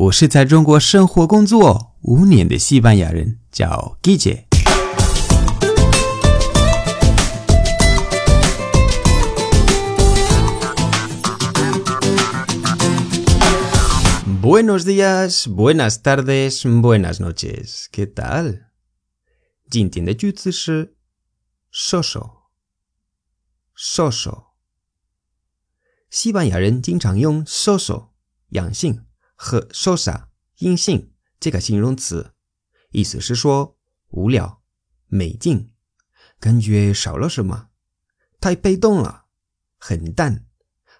我是在中国生活工作五年的西班牙人，叫 Guille。Buenos días, buenas tardes, buenas noches. ¿Qué tal? 今天的句子是 soso soso。西班牙人经常用 soso 阳性和 sosa 阴性这个形容词，意思是说无聊、没劲，感觉少了什么，太被动了，很淡、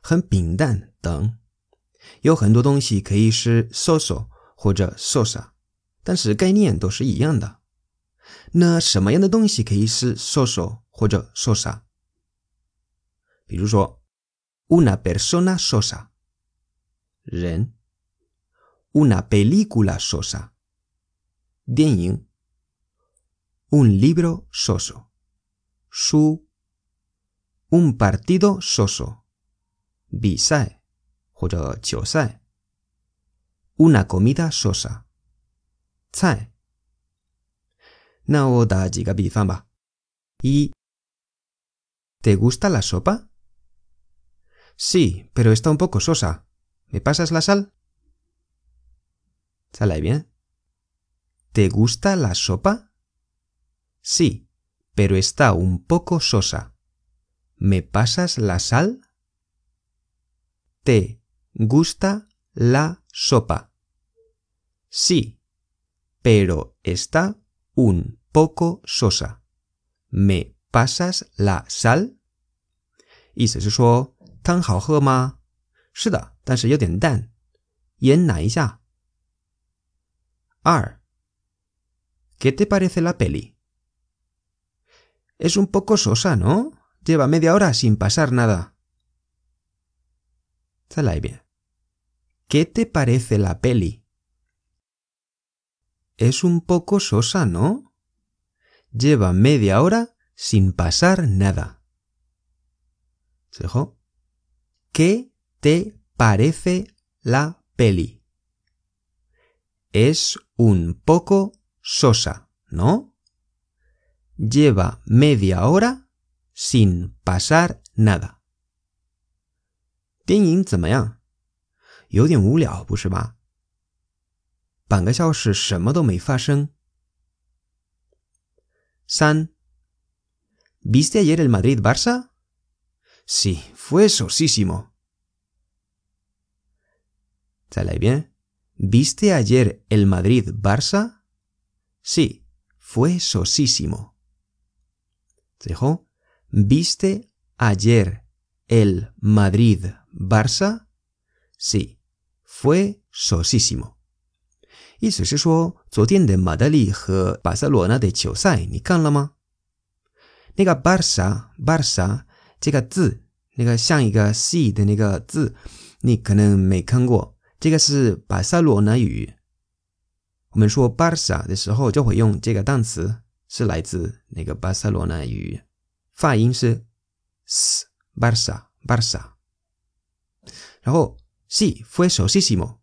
很平淡等。有很多东西可以是 soso 或者 sosa，但是概念都是一样的。那什么样的东西可以是 soso 或者 sosa？比如说，una persona sosa，人 una película sosa. Dianying. Un libro soso. Su. Un partido soso. Bisai. Una comida sosa. Zai. Nao da bifamba. Y. ¿Te gusta la sopa? Sí, pero está un poco sosa. ¿Me pasas la sal? ¿Sale bien? ¿Te gusta la sopa? Sí, pero está un poco sosa. ¿Me pasas la sal? ¿Te gusta la sopa? Sí, pero está un poco sosa. ¿Me pasas la sal? 意思是说汤好喝吗？是的，但是有点淡，盐拿一下。 R. ¿Qué te parece la peli? Es un poco sosa, ¿no? Lleva media hora sin pasar nada. Zalaibia. ¿Qué te parece la peli? Es un poco sosa, ¿no? Lleva media hora sin pasar nada. Sejo. ¿Qué te parece la peli? Es un poco sosa, ¿no? Lleva media hora sin pasar nada. 电影怎么样？有点无聊，不是吧？半个小时什么都没发生。三，¿Viste ayer el Madrid-Barça? Sí, fue sosísimo. ¿Sale bien? ¿Viste ayer el Madrid-Barça? Sí, fue sosísimo. Dijo, ¿viste ayer el Madrid-Barça? Sí, fue sosísimo. 意思是说，昨天的马德里和巴塞罗那的球赛你看了吗？那个 Barça Barça 这个字，那个像一个 C 的那个字，你可能没看过。 这个是巴塞罗那语。我们说 Barça 的时候，就会用这个单词，是来自那个巴塞罗那语，发音是 s Barça Barça。然后 C fue sosísimo，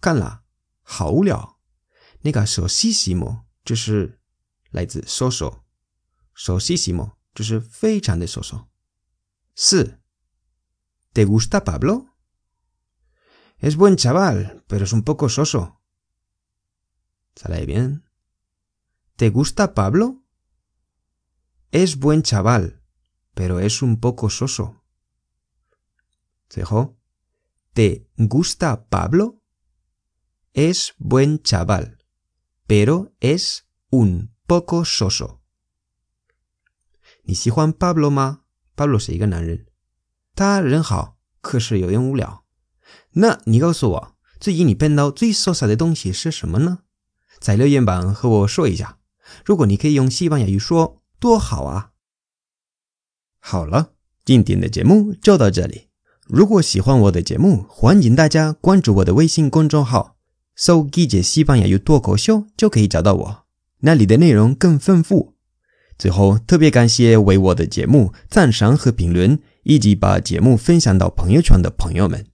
看了好无聊。那个 sosísimo 就是来自 soso，sosísimo 就是非常的 soso。四，¿te gusta Pablo? Es buen chaval, pero es un poco soso. ¿Sale bien? ¿Te gusta Pablo? Es buen chaval, pero es un poco soso. ¿Sejo? ¿Te gusta Pablo? Es buen chaval, pero es un poco soso. ¿Ni si Juan Pablo ma? Pablo 是一个男人，他人好，可是有点无聊。 那你告诉我，最近你碰到最潇洒的东西是什么呢？在留言板和我说一下。如果你可以用西班牙语说，多好啊！好了，今天的节目就到这里。如果喜欢我的节目，欢迎大家关注我的微信公众号，搜“记者西班牙语脱口秀”就可以找到我，那里的内容更丰富。最后，特别感谢为我的节目赞赏和评论，以及把节目分享到朋友圈的朋友们。